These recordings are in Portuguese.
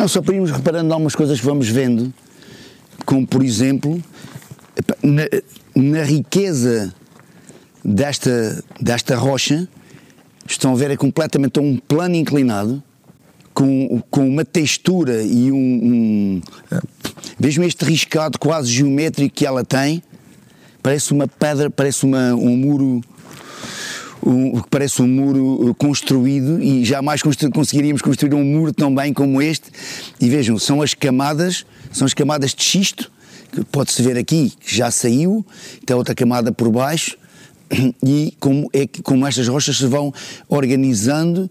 Não, só para irmos reparando algumas coisas que vamos vendo, como por exemplo, na, na riqueza desta, desta rocha, estão a ver, é completamente um plano inclinado, com, com uma textura e um, um. Vejam este riscado quase geométrico que ela tem, parece uma pedra, parece uma, um muro um, parece um muro construído e jamais constru conseguiríamos construir um muro tão bem como este. E vejam, são as camadas, são as camadas de xisto, que pode-se ver aqui, que já saiu, tem outra camada por baixo, e como, é que, como estas rochas se vão organizando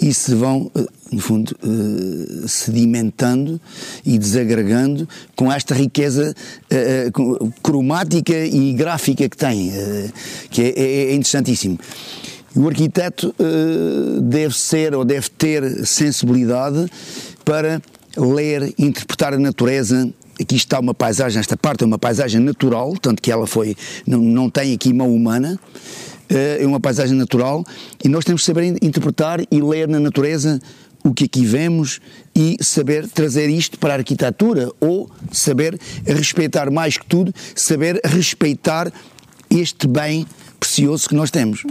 e se vão, eh, no fundo, eh, sedimentando e desagregando com esta riqueza eh, cromática e gráfica que tem, que é, é, é interessantíssimo. O arquiteto deve ser ou deve ter sensibilidade para ler, interpretar a natureza aqui está uma paisagem, esta parte é uma paisagem natural, tanto que ela foi, não, não tem aqui mão humana, eh, é uma paisagem natural e nós temos que saber interpretar e ler na natureza o que aqui vemos e saber trazer isto para a arquitetura ou saber respeitar mais que tudo, saber respeitar este bem precioso que nós temos.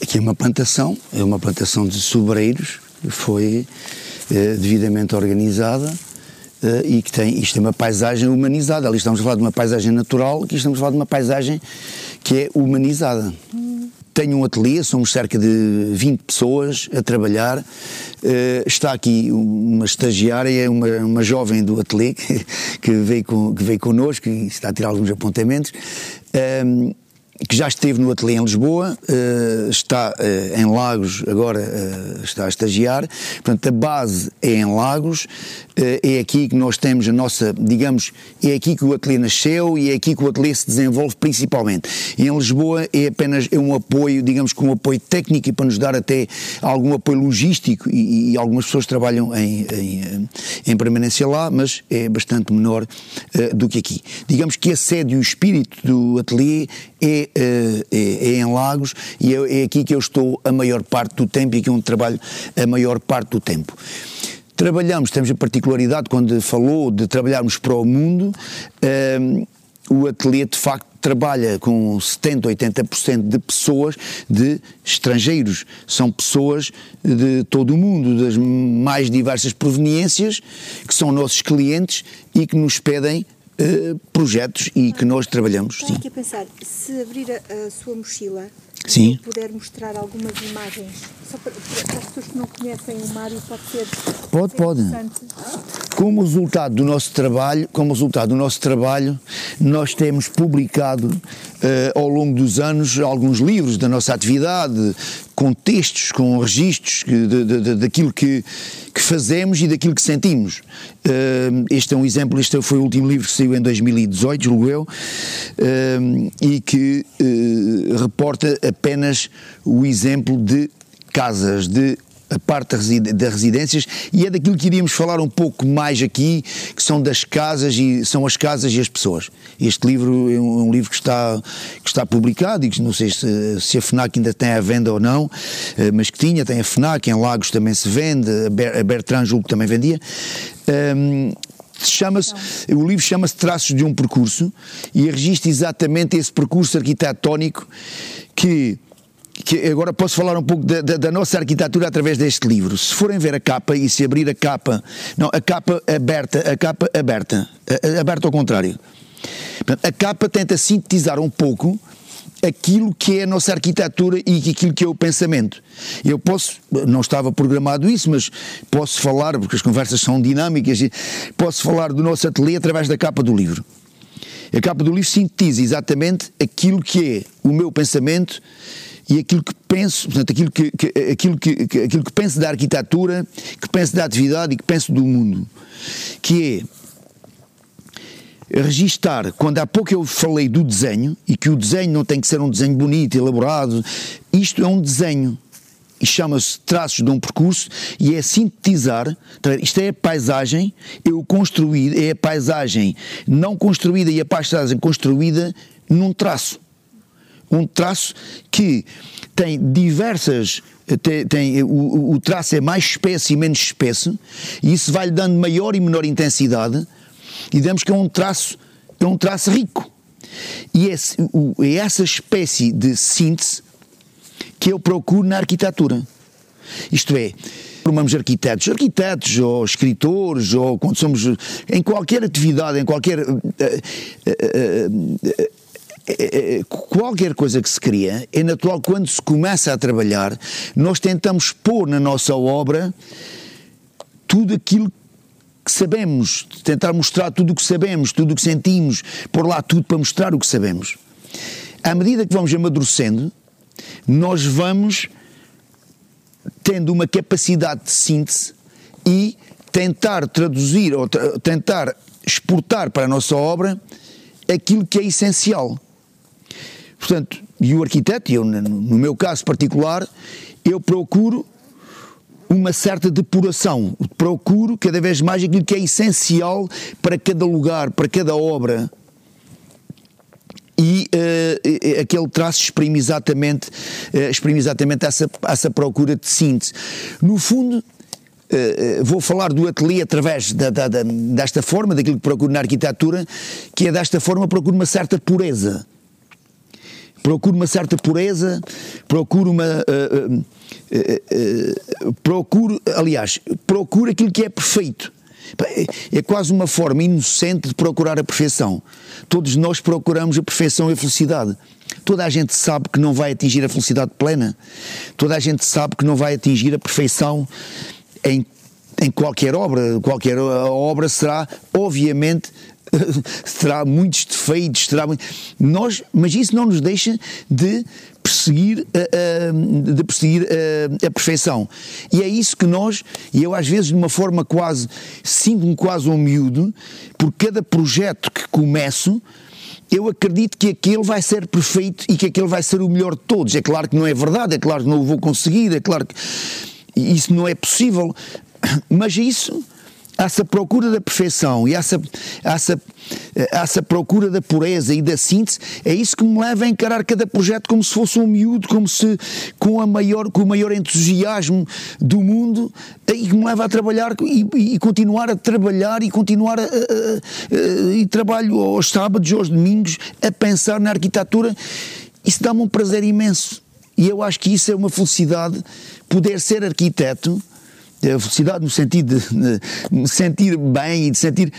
Aqui é uma plantação, é uma plantação de sobreiros, foi eh, devidamente organizada Uh, e que tem, isto é uma paisagem humanizada. Ali estamos a falar de uma paisagem natural, aqui estamos a falar de uma paisagem que é humanizada. Hum. Tenho um ateliê, somos cerca de 20 pessoas a trabalhar. Uh, está aqui uma estagiária, uma, uma jovem do ateliê que, que, veio, com, que veio connosco e está a tirar alguns apontamentos. Uh, que já esteve no ateliê em Lisboa, uh, está uh, em Lagos, agora uh, está a estagiar. Portanto, a base é em Lagos, é aqui que nós temos a nossa, digamos, é aqui que o ateliê nasceu e é aqui que o ateliê se desenvolve principalmente. E em Lisboa é apenas é um apoio, digamos que um apoio técnico e para nos dar até algum apoio logístico e, e algumas pessoas trabalham em, em, em, permanência lá, mas é bastante menor do que aqui. Digamos que a sede e o espírito do ateliê é é, é, é, em Lagos e é, é aqui que eu estou a maior parte do tempo e aqui onde trabalho a maior parte do tempo. Trabalhamos, temos a particularidade, quando falou de trabalharmos para o mundo, um, o ateliê de facto trabalha com 70, 80% de pessoas de estrangeiros. São pessoas de todo o mundo, das mais diversas proveniências, que são nossos clientes e que nos pedem uh, projetos e que nós trabalhamos. Estou aqui a pensar, se abrir a, a sua mochila Sim. puder mostrar algumas imagens, só para, para, as pessoas que não conhecem o Mário, pode ser pode, pode. Como resultado do nosso trabalho, como resultado do nosso trabalho, nós temos publicado uh, ao longo dos anos alguns livros da nossa atividade, com textos, com registros daquilo que, que fazemos e daquilo que sentimos. Uh, este é um exemplo, este foi o último livro que saiu em 2018, julgo eu, uh, e que uh, reporta apenas o exemplo de casas, de a parte das residências e é daquilo que iríamos falar um pouco mais aqui, que são das casas e são as casas e as pessoas. Este livro é um, livro que está, que está publicado e que não sei se, se, a FNAC ainda tem à venda ou não, eh, mas que tinha, tem a FNAC, em Lagos também se vende, a Bertrand julgo também vendia. Um, chama-se, o livro chama-se Traços de um Percurso e registra exatamente esse percurso arquitetónico que que agora posso falar um pouco da, da, da, nossa arquitetura através deste livro. Se forem ver a capa e se abrir a capa, não, a capa aberta, a capa aberta, aberta ao contrário. A capa tenta sintetizar um pouco aquilo que é a nossa arquitetura e aquilo que é o pensamento. Eu posso, não estava programado isso, mas posso falar, porque as conversas são dinâmicas, posso falar do nosso ateliê através da capa do livro. A capa do livro sintetiza exatamente aquilo que é o meu pensamento e aquilo que penso, portanto, aquilo que, que, aquilo que, aquilo que penso da arquitetura, que penso da atividade e que penso do mundo, que é registar, quando há pouco eu falei do desenho, e que o desenho não tem que ser um desenho bonito, elaborado, isto é um desenho, e chama-se traços de um percurso, e é sintetizar, tá isto é a paisagem, eu construí, é a paisagem não construída e a paisagem construída num traço um traço que tem diversas tem, tem o, o, traço é mais espesso e menos espesso, e isso vai-lhe dando maior e menor intensidade, e damos que é um traço, é um traço rico. E esse, o, é essa espécie de síntese que eu procuro na arquitetura. Isto é, formamos arquitetos, arquitetos ou escritores, ou quando somos em qualquer atividade, em qualquer. Uh, uh, uh, qualquer coisa que se cria, é natural quando se começa a trabalhar, nós tentamos pôr na nossa obra tudo aquilo que sabemos, tentar mostrar tudo o que sabemos, tudo o que sentimos, pôr lá tudo para mostrar o que sabemos. À medida que vamos amadurecendo, nós vamos tendo uma capacidade de síntese e tentar traduzir ou tentar exportar para a nossa obra aquilo que é essencial. Portanto, e o arquiteto, eu no meu caso particular, eu procuro uma certa depuração, procuro cada vez mais aquilo que é essencial para cada lugar, para cada obra e uh, aquele traço exprime exatamente, uh, exprime exatamente essa, essa procura de síntese. No fundo, uh, vou falar do ateliê através da, da, da, desta forma, daquilo que procuro na arquitetura, que é desta forma procuro uma certa pureza. Procuro uma certa pureza, procuro uma. procuro, aliás, procuro aquilo que é perfeito é, é quase uma forma inocente de procurar a perfeição. Todos nós procuramos a perfeição e a felicidade. Toda a gente sabe que não vai atingir a felicidade plena. Toda a gente sabe que não vai atingir a perfeição em, em qualquer obra. Qualquer obra será, obviamente, terá muitos defeitos, terá muito... nós, mas isso não nos deixa de perseguir, uh, uh, de perseguir uh, a perfeição. E é isso que nós, e eu às vezes de uma forma quase, sinto-me quase um miúdo, por cada projeto que começo, eu acredito que aquele vai ser perfeito e que aquele vai ser o melhor de todos. É claro que não é verdade, é claro que não o vou conseguir, é claro que isso não é possível, mas isso essa procura da perfeição e essa, essa, essa procura da pureza e da síntese, é isso que me leva a encarar cada projeto como se fosse um miúdo, como se com, a maior, com o maior entusiasmo do mundo e que me leva a trabalhar e, e continuar a trabalhar e continuar a, a, a, e trabalho aos sábados, aos domingos, a pensar na arquitetura. Isso dá-me um prazer imenso. E eu acho que isso é uma felicidade, poder ser arquiteto a felicidade no sentido de, de me sentir bem e de sentir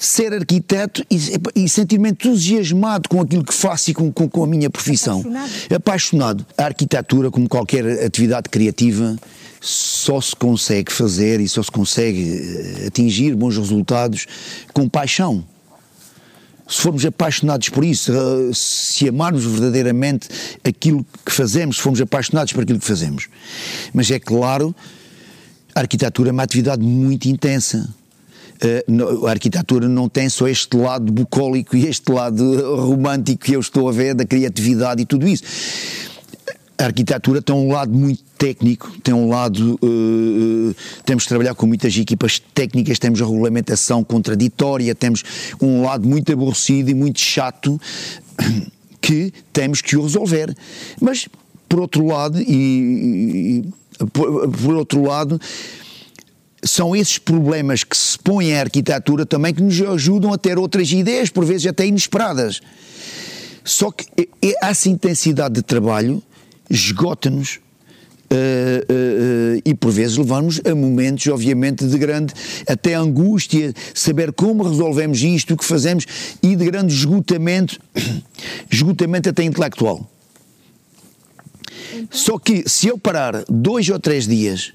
ser arquiteto e, e sentir-me entusiasmado com aquilo que faço e com, com, com a minha profissão. Apaixonado. Apaixonado. A arquitetura, como qualquer atividade criativa, só se consegue fazer e só se consegue eh, atingir bons resultados com paixão. Se formos apaixonados por isso, eh, se amarmos verdadeiramente aquilo que fazemos, se formos apaixonados por aquilo que fazemos. Mas é claro a arquitetura é uma atividade muito intensa. Uh, a arquitetura não tem só este lado bucólico e este lado romântico que eu estou a ver, da criatividade e tudo isso. A arquitetura tem um lado muito técnico, tem um lado. Uh, temos de trabalhar com muitas equipas técnicas, temos a regulamentação contraditória, temos um lado muito aborrecido e muito chato que temos que o resolver. Mas, por outro lado, e, e por, por outro lado, são esses problemas que se põem à arquitetura também que nos ajudam a ter outras ideias, por vezes até inesperadas. Só que essa intensidade de trabalho esgota-nos Uh, uh, uh, e por vezes levamos a momentos, obviamente, de grande até angústia, saber como resolvemos isto, o que fazemos, e de grande esgotamento, esgotamento até intelectual. Só que se eu parar dois ou três dias,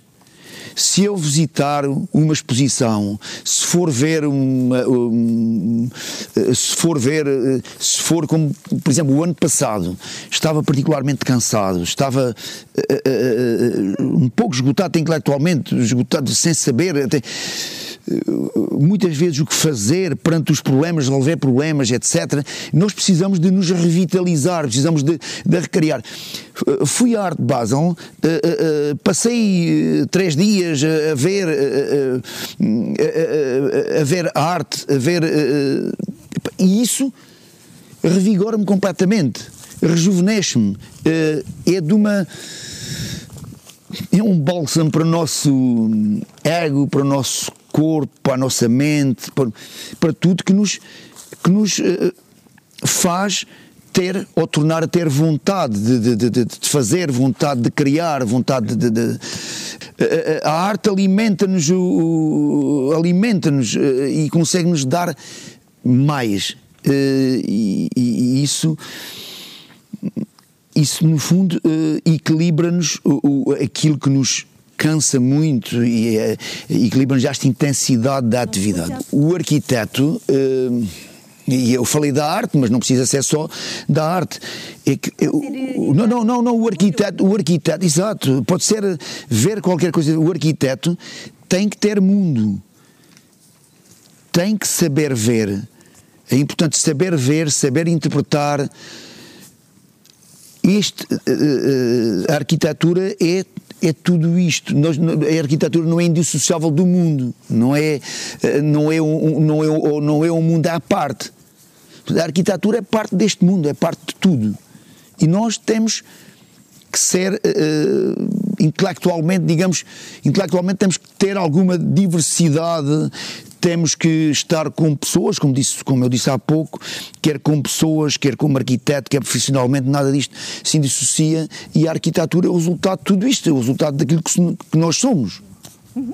se eu visitar uma exposição, se for ver uma, um, se for ver, se for como, por exemplo, o ano passado, estava particularmente cansado, estava uh, uh, um pouco esgotado intelectualmente, esgotado sem saber, até, muitas vezes o que fazer perante os problemas, resolver problemas, etc. Nós precisamos de nos revitalizar, precisamos de, de recriar. Fui à Arte Basel, uh, uh, passei três dias a ver, a ver a arte, a ver. e isso revigora-me completamente, rejuvenesce-me. é de uma é um bálsamo para o nosso ego, para o nosso corpo, para a nossa mente, para, para tudo que nos, que nos uh, faz ter ou tornar a ter vontade de, de, de, de fazer, vontade de criar, vontade de. de a arte alimenta-nos alimenta-nos e consegue-nos dar mais. E, e, isso isso no fundo equilibra-nos aquilo que nos cansa muito e equilibra-nos esta intensidade da atividade. O arquiteto e eu falei da arte, mas não precisa ser só da arte. É que, eu, não, não, não, não, o arquiteto, o arquiteto, exato, pode ser ver qualquer coisa. O arquiteto tem que ter mundo, tem que saber ver. É importante saber ver, saber interpretar. Este, eh, eh, a arquitetura é é tudo isto. Nós, a arquitetura não é indissociável do mundo, não é, eh, não é, um, não é, não é um mundo à parte. A arquitetura é parte deste mundo, é parte de tudo. E nós temos que ser uh, intelectualmente, digamos, intelectualmente temos que ter alguma diversidade, temos que estar com pessoas, como, disse, como eu disse há pouco, quer com pessoas, quer como arquiteto, quer profissionalmente, nada disto se dissocia e a arquitetura é o resultado de tudo isto, é o resultado daquilo que, que nós somos.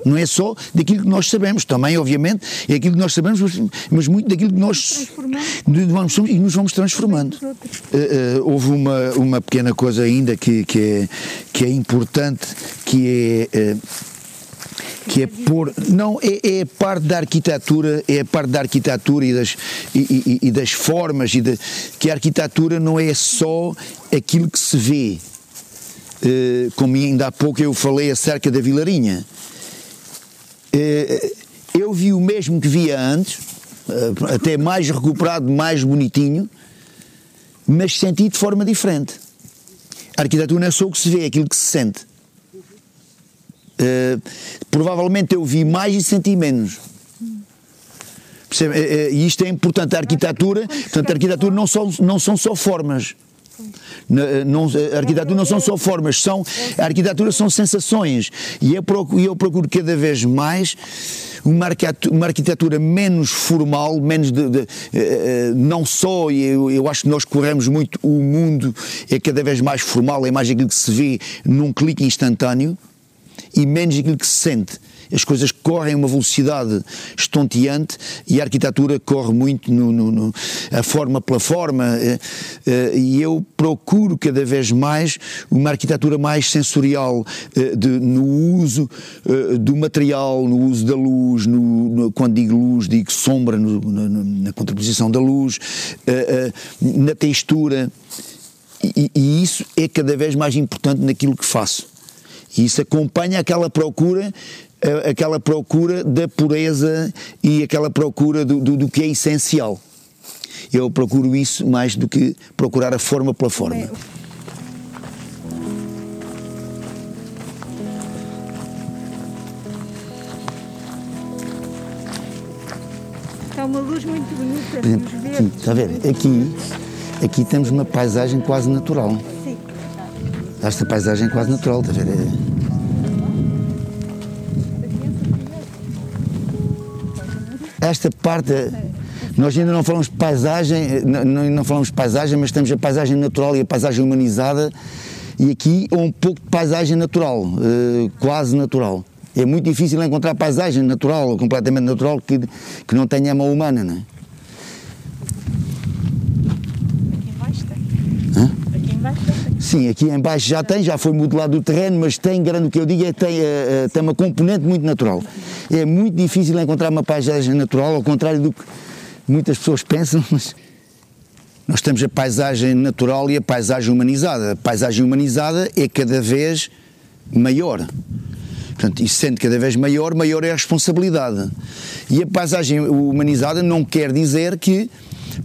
Não é só daquilo que nós sabemos, também, obviamente, é aquilo que nós sabemos, mas, mas muito daquilo que nós vamos, e nos vamos transformando. Uh, uh, houve uma, uma pequena coisa ainda que, que, é, que é importante, que é. Uh, que é pôr. Não, é, é parte da arquitetura, é a parte da arquitetura e das, e, e, e das formas, e de, que a arquitetura não é só aquilo que se vê. Uh, como ainda há pouco eu falei acerca da Vilarinha. Eh, eu vi o mesmo que via antes, eh, até mais recuperado, mais bonitinho, mas senti de forma diferente. A arquitetura não é só o que se vê, é aquilo que se sente. Uh, provavelmente eu vi mais e senti menos. E isto é importante. A arquitetura, portanto, a arquitetura não são, não são só formas. Não, a arquitetura não são só formas, são, a arquitetura são sensações. E eu procuro, eu procuro cada vez mais uma arquitetura, uma arquitetura menos formal, menos de, de, não só, eu, eu acho que nós corremos muito, o mundo é cada vez mais formal, é mais aquilo que se vê num clique instantâneo e menos aquilo que se sente as coisas correm a uma velocidade estonteante e a arquitetura corre muito no, no, no a forma pela forma eh, eh, e eu procuro cada vez mais uma arquitetura mais sensorial eh, de, no uso do material, no uso da luz, no, quando digo luz digo sombra no, na contraposição da luz, na textura e, e isso é cada vez mais importante naquilo que faço. E isso acompanha aquela procura aquela procura da pureza e aquela procura do, do, do, que é essencial. Eu procuro isso mais do que procurar a forma pela forma. Está uma luz muito bonita. Exemplo, está a ver? Aqui, aqui temos uma paisagem quase natural. Esta paisagem é quase natural, está a ver? Esta parte, nós ainda não falamos paisagem, não, não falamos paisagem, mas temos a paisagem natural e a paisagem humanizada, e aqui é um pouco de paisagem natural, uh, quase natural. É muito difícil encontrar paisagem natural, completamente natural, que, que não tenha a mão humana, não é? Sim, aqui em baixo já tem, já foi modelado o terreno, mas tem, grande o que eu digo, é, tem, uh, tem uma componente muito natural. É muito difícil encontrar uma paisagem natural, ao contrário do que muitas pessoas pensam, mas nós temos a paisagem natural e a paisagem humanizada. A paisagem humanizada é cada vez maior. Portanto, e sendo cada vez maior, maior é a responsabilidade. E a paisagem humanizada não quer dizer que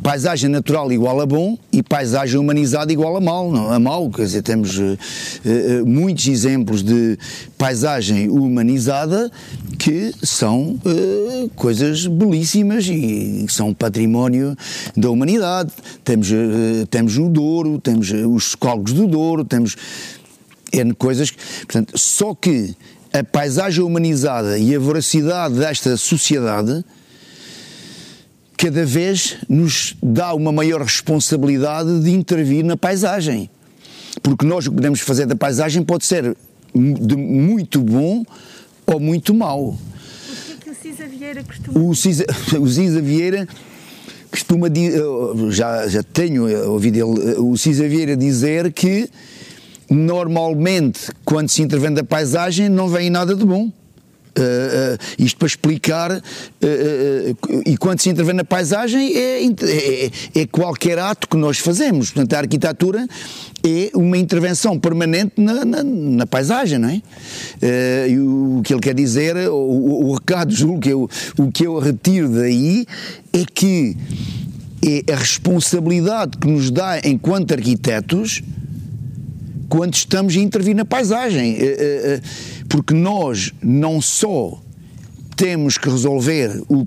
paisagem natural igual a bom e paisagem humanizada igual a mal, não, a mal, quer dizer, temos uh, uh, muitos exemplos de paisagem humanizada que são uh, coisas belíssimas e são património da humanidade. Temos, temos o Douro, temos os cólogos do Douro, temos N coisas. Portanto, só que a paisagem humanizada e a voracidade desta sociedade cada vez nos dá uma maior responsabilidade de intervir na paisagem. Porque nós o que podemos fazer da paisagem pode ser de muito bom ou muito mau. O que é que o Cisa Vieira costuma o Cisa, o Cisa Vieira costuma já, já tenho ouvido ele, o Cisa Vieira dizer que normalmente quando se intervém da paisagem não vem nada de bom. Uh, uh, isto para explicar, uh, e quando se intervém na paisagem é, é, é, qualquer ato que nós fazemos. Portanto, a arquitetura é uma intervenção permanente na, na, na paisagem, não é? e o, o, que ele quer dizer, o, o recado, julgo que eu, o que eu retiro daí é que é a responsabilidade que nos dá enquanto arquitetos quando estamos a intervir na paisagem porque nós não só temos que resolver, o,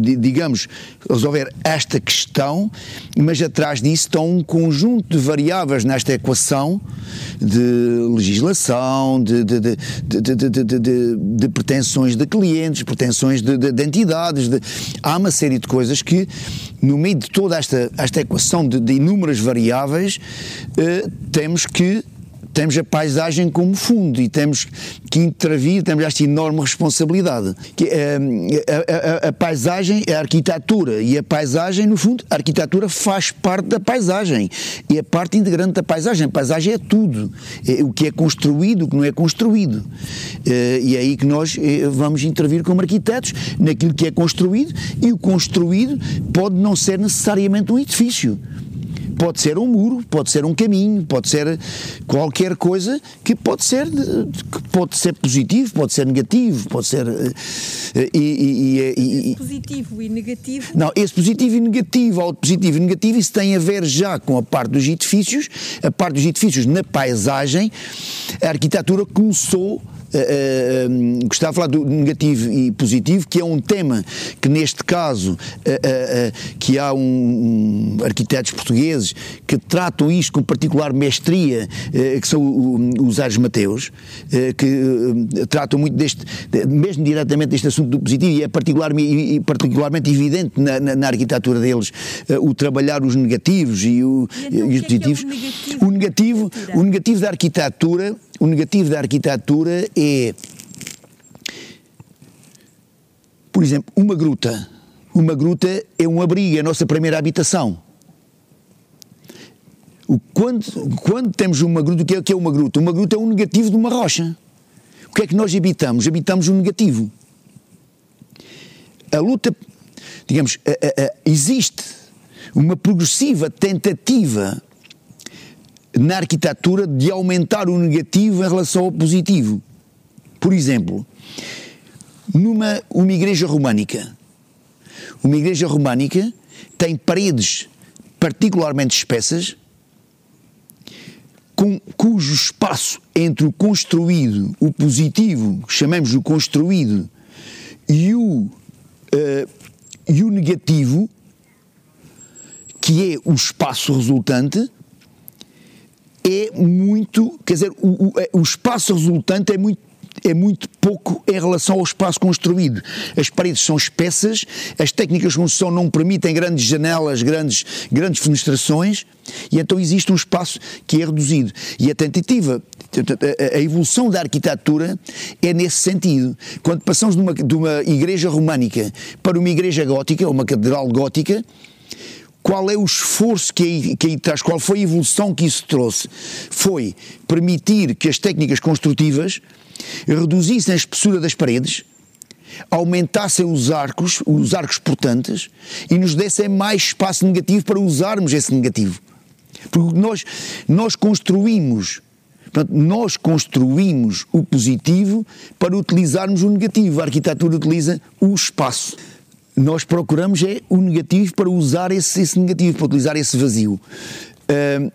digamos, resolver esta questão, mas atrás disso estão um conjunto de variáveis nesta equação de legislação, de, de, de, de pretensões de clientes, pretensões de, entidades, há uma série de coisas que, no meio de toda esta, esta equação de, inúmeras variáveis, eh, temos que temos a paisagem como fundo e temos que intervir, temos esta enorme responsabilidade. Que, eh, a, a, a, paisagem é a arquitetura e a paisagem, no fundo, a arquitetura faz parte da paisagem e é parte integrante da paisagem. A paisagem é tudo, é o que é construído, o que não é construído. Eh, e é aí que nós eh, vamos intervir como arquitetos naquilo que é construído e o construído pode não ser necessariamente um edifício pode ser um muro, pode ser um caminho, pode ser qualquer coisa que pode ser, que pode ser positivo, pode ser negativo, pode ser. Eh, e, e, e, e positivo e negativo? Não, esse positivo e negativo, ou positivo e negativo, isso tem a ver já com a parte dos edifícios, a parte dos edifícios na paisagem. A arquitetura começou uh, uh, gostava de falar do negativo e positivo, que é um tema que neste caso uh, que há um, um, arquitetos portugueses que tratam isto com particular mestria, que são os Ares Mateus, que tratam muito deste, mesmo diretamente deste assunto do positivo, e é particular, e particularmente evidente na, na, na arquitetura deles o trabalhar os negativos e, o, e, então, e os positivos. É, é o negativo, o negativo, o negativo da arquitetura o negativo da arquitetura é, por exemplo, uma gruta. Uma gruta é um abrigo, é a nossa primeira habitação. Quando, quando temos uma gruta, o que é, que é uma gruta? Uma gruta é um negativo de uma rocha. O que é que nós habitamos? Habitamos um negativo. A luta, digamos, a, a, a, existe uma progressiva tentativa na arquitetura de aumentar o negativo em relação ao positivo. Por exemplo, numa uma igreja românica. Uma igreja românica tem paredes particularmente espessas, com, cujo espaço entre o construído, o positivo, chamemos o construído, e o, uh, e o negativo, que é o espaço resultante, é muito, quer dizer, o, o, é, o espaço resultante é muito é muito pouco em relação ao espaço construído. As paredes são espessas, as técnicas de construção não permitem grandes janelas, grandes, grandes fenestrações, e então existe um espaço que é reduzido. E a tentativa, a evolução da arquitetura é nesse sentido. Quando passamos de uma, de uma igreja românica para uma igreja gótica, uma catedral gótica, qual é o esforço que aí, que aí traz, qual foi a evolução que isso trouxe? Foi permitir que as técnicas construtivas reduzissem a espessura das paredes, aumentassem os arcos, os arcos portantes, e nos dessem mais espaço negativo para usarmos esse negativo. Porque nós, nós construímos, portanto, nós construímos o positivo para utilizarmos o negativo. A arquitetura utiliza o espaço nós procuramos é o negativo para usar esse, esse negativo, para utilizar esse vazio. Uh,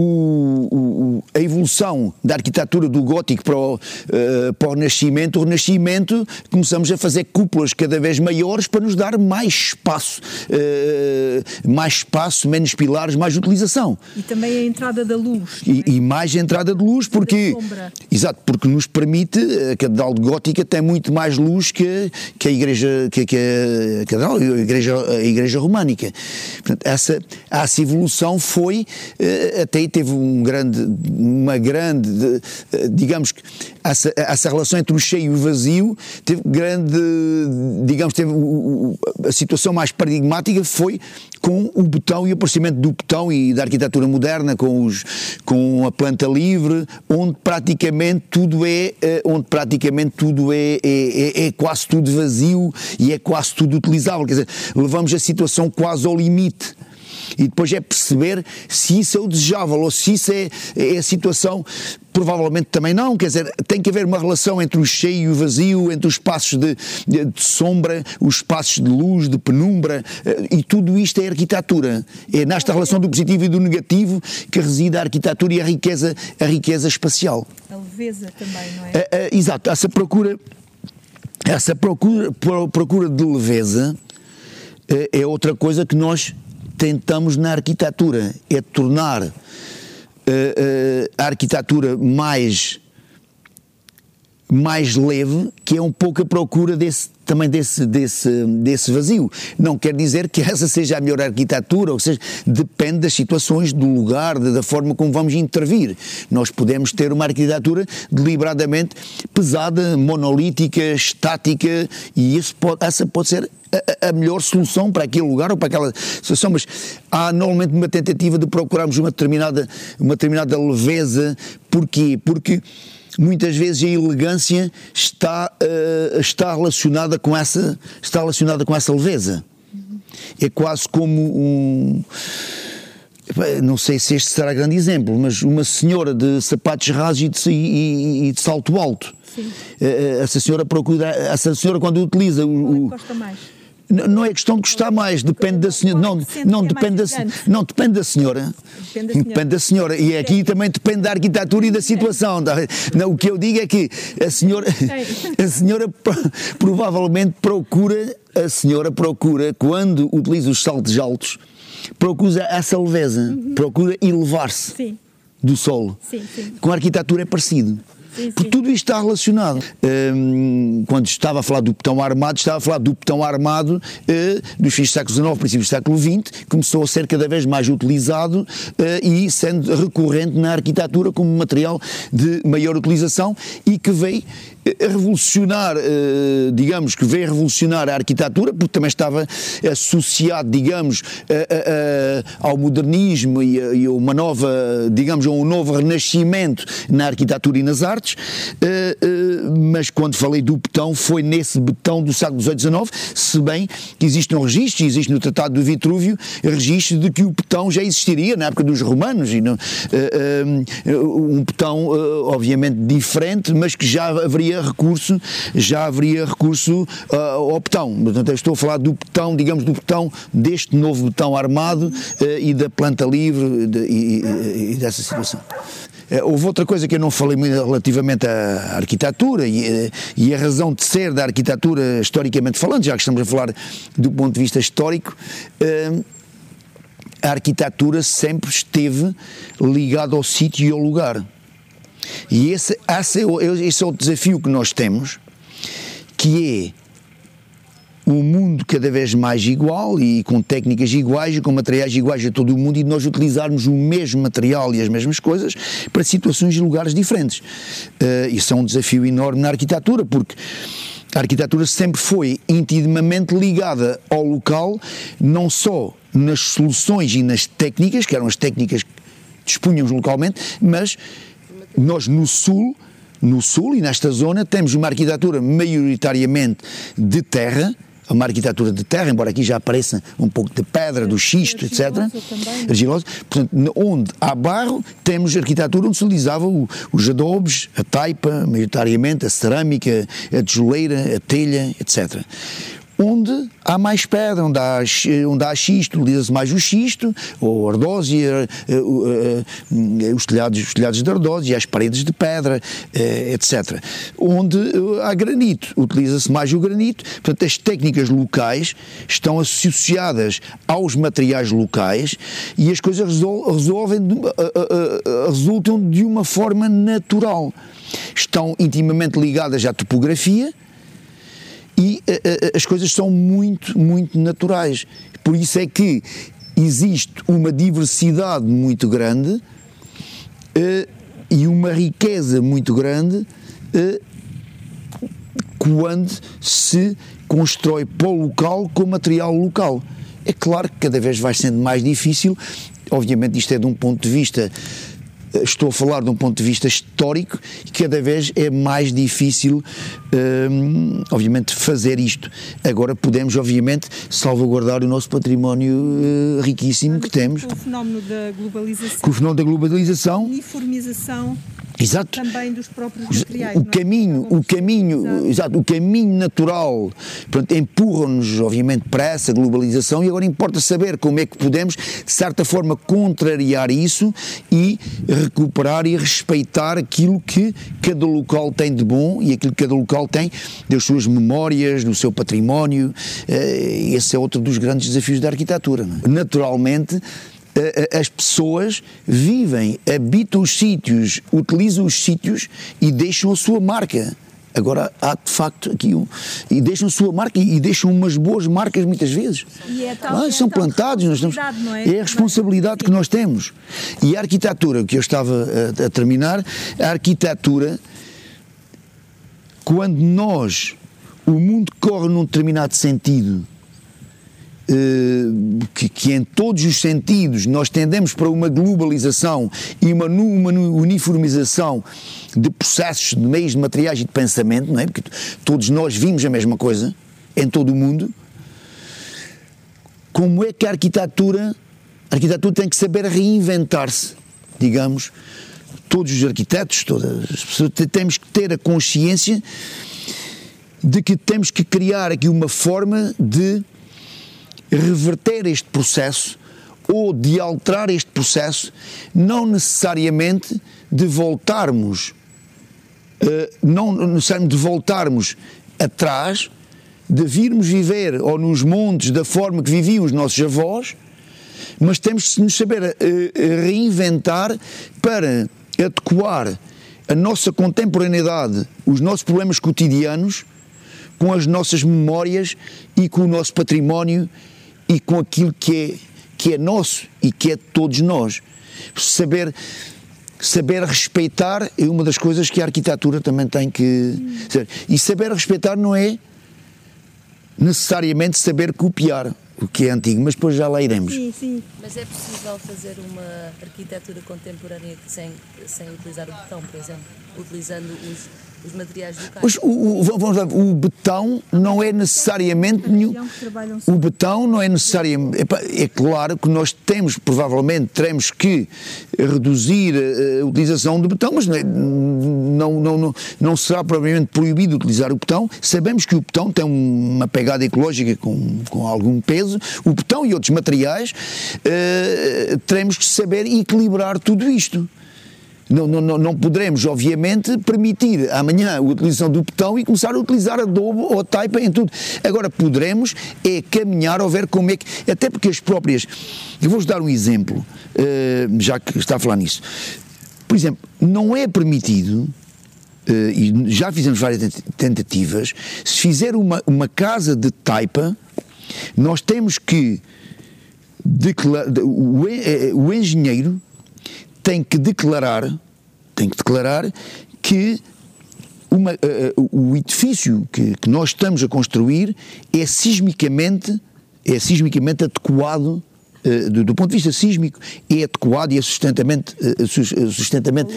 o, o, a evolução da arquitetura do gótico para o, uh, para o Renascimento, o Renascimento começamos a fazer cúpulas cada vez maiores para nos dar mais espaço, uh, mais espaço, menos pilares, mais utilização. E também a entrada da luz. E, e mais entrada de luz, porque. Exato, porque nos permite, a Catedral de Gótica tem muito mais luz que, que a Igreja, que, que a, Catedral, a Igreja, a Igreja Românica. Portanto, essa, essa evolução foi, uh, até teve um grande, uma grande, digamos que essa, essa relação entre o cheio e o vazio teve grande, digamos, teve a situação mais paradigmática foi com o botão e o aparecimento do botão e da arquitetura moderna com, os, com a planta livre, onde praticamente tudo é, eh, onde praticamente tudo é, é, é, é quase tudo vazio e é quase tudo utilizável, quer dizer, levamos a situação quase ao limite e depois é perceber se isso é o desejável ou se isso é, é a situação provavelmente também não, quer dizer, tem que haver uma relação entre o cheio e o vazio, entre os espaços de, de, de sombra, os espaços de luz, de penumbra, eh, e tudo isto é arquitetura. É nesta relação do positivo e do negativo que reside a arquitetura e a riqueza, a riqueza espacial. A leveza também, não é? Uh, uh, exato, essa procura, essa procura, procura de leveza é outra coisa que nós tentamos na arquitetura, é tornar uh, uh, a arquitetura mais mais leve, que é um pouco a procura desse, também desse, desse, desse vazio. Não quer dizer que essa seja a melhor arquitetura, ou seja, depende das situações, do lugar, da forma como vamos intervir. Nós podemos ter uma arquitetura deliberadamente pesada, monolítica, estática, e isso pode, essa pode ser a, a, melhor solução para aquele lugar ou para aquela situação, mas há normalmente uma tentativa de procurarmos uma determinada, uma determinada leveza. Porquê? Porque muitas vezes a elegância está, uh, está, relacionada com essa, está relacionada com essa leveza. É quase como um. Não sei se este será grande exemplo, mas uma senhora de sapatos rasos e de, e, e de salto alto. Sim. Uh, essa senhora procura, essa senhora quando utiliza o, o, mais? Não é questão de gostar mais, depende da senhora. Não, não, depende da, não depende da senhora. Depende da senhora. E aqui também depende da arquitetura e da situação. Tá? Não, o que eu digo é que a senhora, a senhora provavelmente procura, a senhora procura, quando utiliza os saltos altos, procura essa leveza, uhum. procura elevar-se do solo. Sim, sim. Com a arquitetura é parecido. Porque tudo isto está relacionado. Um, quando estava a falar do botão armado, estava a falar do botão armado uh, dos fins do século XIX, princípios do século XX, começou a ser cada vez mais utilizado uh, e sendo recorrente na arquitetura como material de maior utilização e que veio revolucionar, eh, digamos que veio revolucionar a arquitetura, porque também estava associado, digamos, ao modernismo e a, e uma nova, digamos, a um novo renascimento na arquitetura e nas artes, eh, eh, mas quando falei do betão, foi nesse betão do século XVIII XIX, se bem que existe um registro, existe no Tratado do Vitrúvio, registro de que o betão já existiria na época dos romanos, e um betão obviamente diferente, mas que já haveria recurso, já haveria recurso uh, ao betão. Portanto, estou a falar do betão, digamos, do betão, deste novo betão armado uh, e da planta livre de, e, e, e, dessa situação. Uh, houve outra coisa que eu não falei relativamente à arquitetura e, e, a razão de ser da arquitetura historicamente falando, já que estamos a falar do ponto de vista histórico, a arquitetura sempre esteve ligada ao sítio e ao lugar. E esse, é, esse é o desafio que nós temos, que é o mundo cada vez mais igual e com técnicas iguais e com materiais iguais a todo o mundo e nós utilizarmos o mesmo material e as mesmas coisas para situações e lugares diferentes. Uh, isso é um desafio enorme na arquitetura, porque a arquitetura sempre foi intimamente ligada ao local, não só nas soluções e nas técnicas, que eram as técnicas que dispunhamos localmente, mas nós no Sul, no Sul e nesta zona, temos uma arquitetura maioritariamente de terra, uma arquitetura de terra, embora aqui já apareça um pouco de pedra, do xisto, etc. Argilosa. Portanto, onde há barro, temos arquitetura onde se utilizava os adobes, a taipa, maioritariamente, a cerâmica, a tijoleira, a telha, etc. onde há mais pedra, onde há, onde há xisto, utiliza-se mais o xisto, ou ardósia, eh, eh, eh, os telhados, os telhados de ardósia, as paredes de pedra, etc. Onde há granito, utiliza-se mais o granito, portanto as técnicas locais estão associadas aos materiais locais e as coisas resolvem, resultam de uma forma natural. Estão intimamente ligadas à topografia, e uh, as coisas são muito, muito naturais. Por isso é que existe uma diversidade muito grande uh, e uma riqueza muito grande uh, quando se constrói para o local com material local. É claro que cada vez vai sendo mais difícil, obviamente isto é de um ponto de vista estou a falar de um ponto de vista histórico e cada vez é mais difícil, hum, obviamente, fazer isto. Agora podemos, obviamente, salvaguardar o nosso património uh, riquíssimo que temos. Com o fenómeno da globalização. Com o fenómeno da globalização. Uniformização Exato. também dos próprios materiais. O é? caminho, o caminho, exato. exato. o caminho natural, empurra-nos, obviamente, para essa globalização e agora importa saber como é que podemos, de certa forma, contrariar isso e recuperar e respeitar aquilo que cada local tem de bom e aquilo que cada local tem das suas memórias, do seu património. Eh, esse é outro dos grandes desafios da arquitetura. É? Naturalmente, as pessoas vivem, habitam os sítios, utilizam os sítios e deixam a sua marca. Agora há de facto aqui um. E deixam a sua marca e, deixam umas boas marcas muitas vezes. E é tal, ah, são é plantados, nós estamos, é? é? a responsabilidade que nós temos. E a arquitetura, que eu estava a, a terminar, a arquitetura, quando nós, o mundo corre num determinado sentido eh, que, que, em todos os sentidos nós tendemos para uma globalização e uma, uma uniformização de processos, de meios, de materiais e de pensamento, não é? Porque todos nós vimos a mesma coisa em todo o mundo. Como é que a arquitetura, a arquitetura tem que saber reinventar-se, digamos, todos os arquitetos, todas as pessoas, temos que ter a consciência de que temos que criar aqui uma forma de reverter este processo ou de alterar este processo, não necessariamente de voltarmos, uh, não necessariamente de voltarmos atrás, de virmos viver ou nos montes da forma que viviam os nossos avós, mas temos de nos saber uh, reinventar para adequar a nossa contemporaneidade, os nossos problemas cotidianos, com as nossas memórias e com o nosso património e com aquilo que é, que é nosso e que é de todos nós. Saber, saber respeitar é uma das coisas que a arquitetura também tem que. E saber respeitar não é necessariamente saber copiar o que é antigo, mas depois já lá iremos. Sim, sim. Mas é possível fazer uma arquitetura contemporânea sem, sem utilizar o botão, por exemplo? Utilizando os os materiais locais. o, o, vamos lá, o betão não é necessariamente nenhum. O betão não é necessariamente. É claro que nós temos, provavelmente, teremos que reduzir a, a utilização do betão, mas não, é, não, não, não, não será provavelmente proibido utilizar o betão. Sabemos que o betão tem uma pegada ecológica com, com algum peso. O betão e outros materiais, uh, teremos que saber equilibrar tudo isto. Não, não, não poderemos, obviamente, permitir amanhã a utilização do betão e começar a utilizar adobo ou taipa em tudo. Agora, poderemos é caminhar ou ver como é que. Até porque as próprias. Eu vou-vos dar um exemplo, eh, já que está a falar nisso. Por exemplo, não é permitido Uh, e já fizemos várias tentativas, se fizer uma, uma casa de taipa, nós temos que declarar, eh, o engenheiro tem que declarar, tem que declarar que uma, uh, o edifício que, que, nós estamos a construir é sismicamente, é sismicamente adequado uh, do, do, ponto de vista sísmico, é adequado e é sustentamente, sustentamente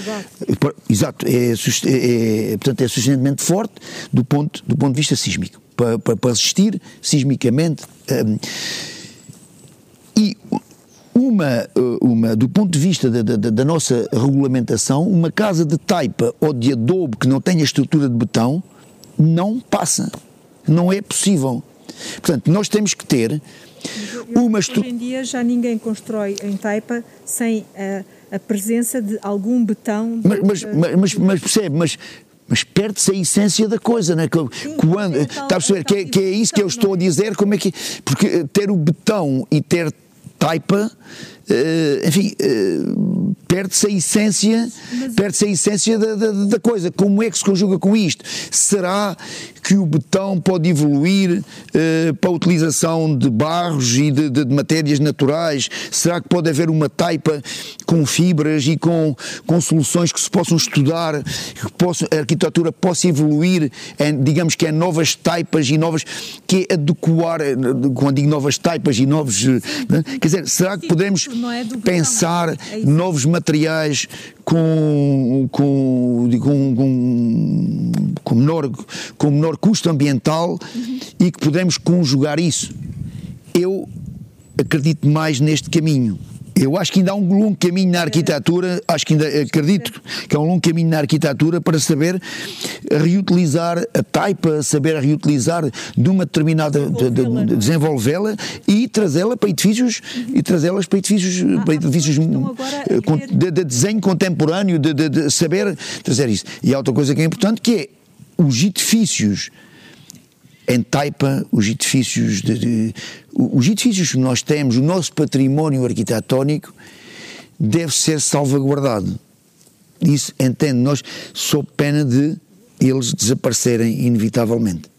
exato, é, é, portanto é sustentamento forte do ponto, do ponto de vista sísmico, para, para, para resistir sismicamente. e uma, eh, uma, do ponto de vista da, da, da, nossa regulamentação, uma casa de taipa ou de adobe que não tenha estrutura de betão não passa. Não é possível. Portanto, nós temos que ter uma estrutura. Hoje em dia já ninguém constrói em taipa sem a, a presença de algum betão. De, mas, mas, mas, mas, percebe, mas mas perde-se a essência da coisa, né? Sim, Quando, é está a perceber? Que, é, que é isso que eu estou a dizer, como é que. Porque ter o betão e ter taipa Uh, enfim, uh, perde-se a essência, perde-se a essência da, da, da, coisa. Como é que se conjuga com isto? Será que o betão pode evoluir uh, para a utilização de barros e de, de, de, matérias naturais? Será que pode haver uma taipa com fibras e com, com soluções que se possam estudar, que possa, a arquitetura possa evoluir, em, digamos que em novas taipas e novas, que é adequar, quando digo novas taipas e novos, quer dizer, será que podemos é pensar é novos materiais com, com, com, com, com, menor, com menor custo ambiental uhum. e que podemos conjugar isso. Eu acredito mais neste caminho. Eu acho que ainda há um longo caminho na arquitetura, acho que ainda acredito que há um longo caminho na arquitetura para saber reutilizar a taipa, saber reutilizar de uma determinada, de, de, desenvolvê-la e trazê-la para edifícios e trazê-las para edifícios, ah, para edifícios então de, de, desenho contemporâneo, de, de saber trazer isso. E há outra coisa que é importante que é os edifícios em Taipa, os edifícios, de, de, os edifícios que nós temos, o nosso património arquitetónico, deve ser salvaguardado. Isso entende nós, sob pena de eles desaparecerem inevitavelmente.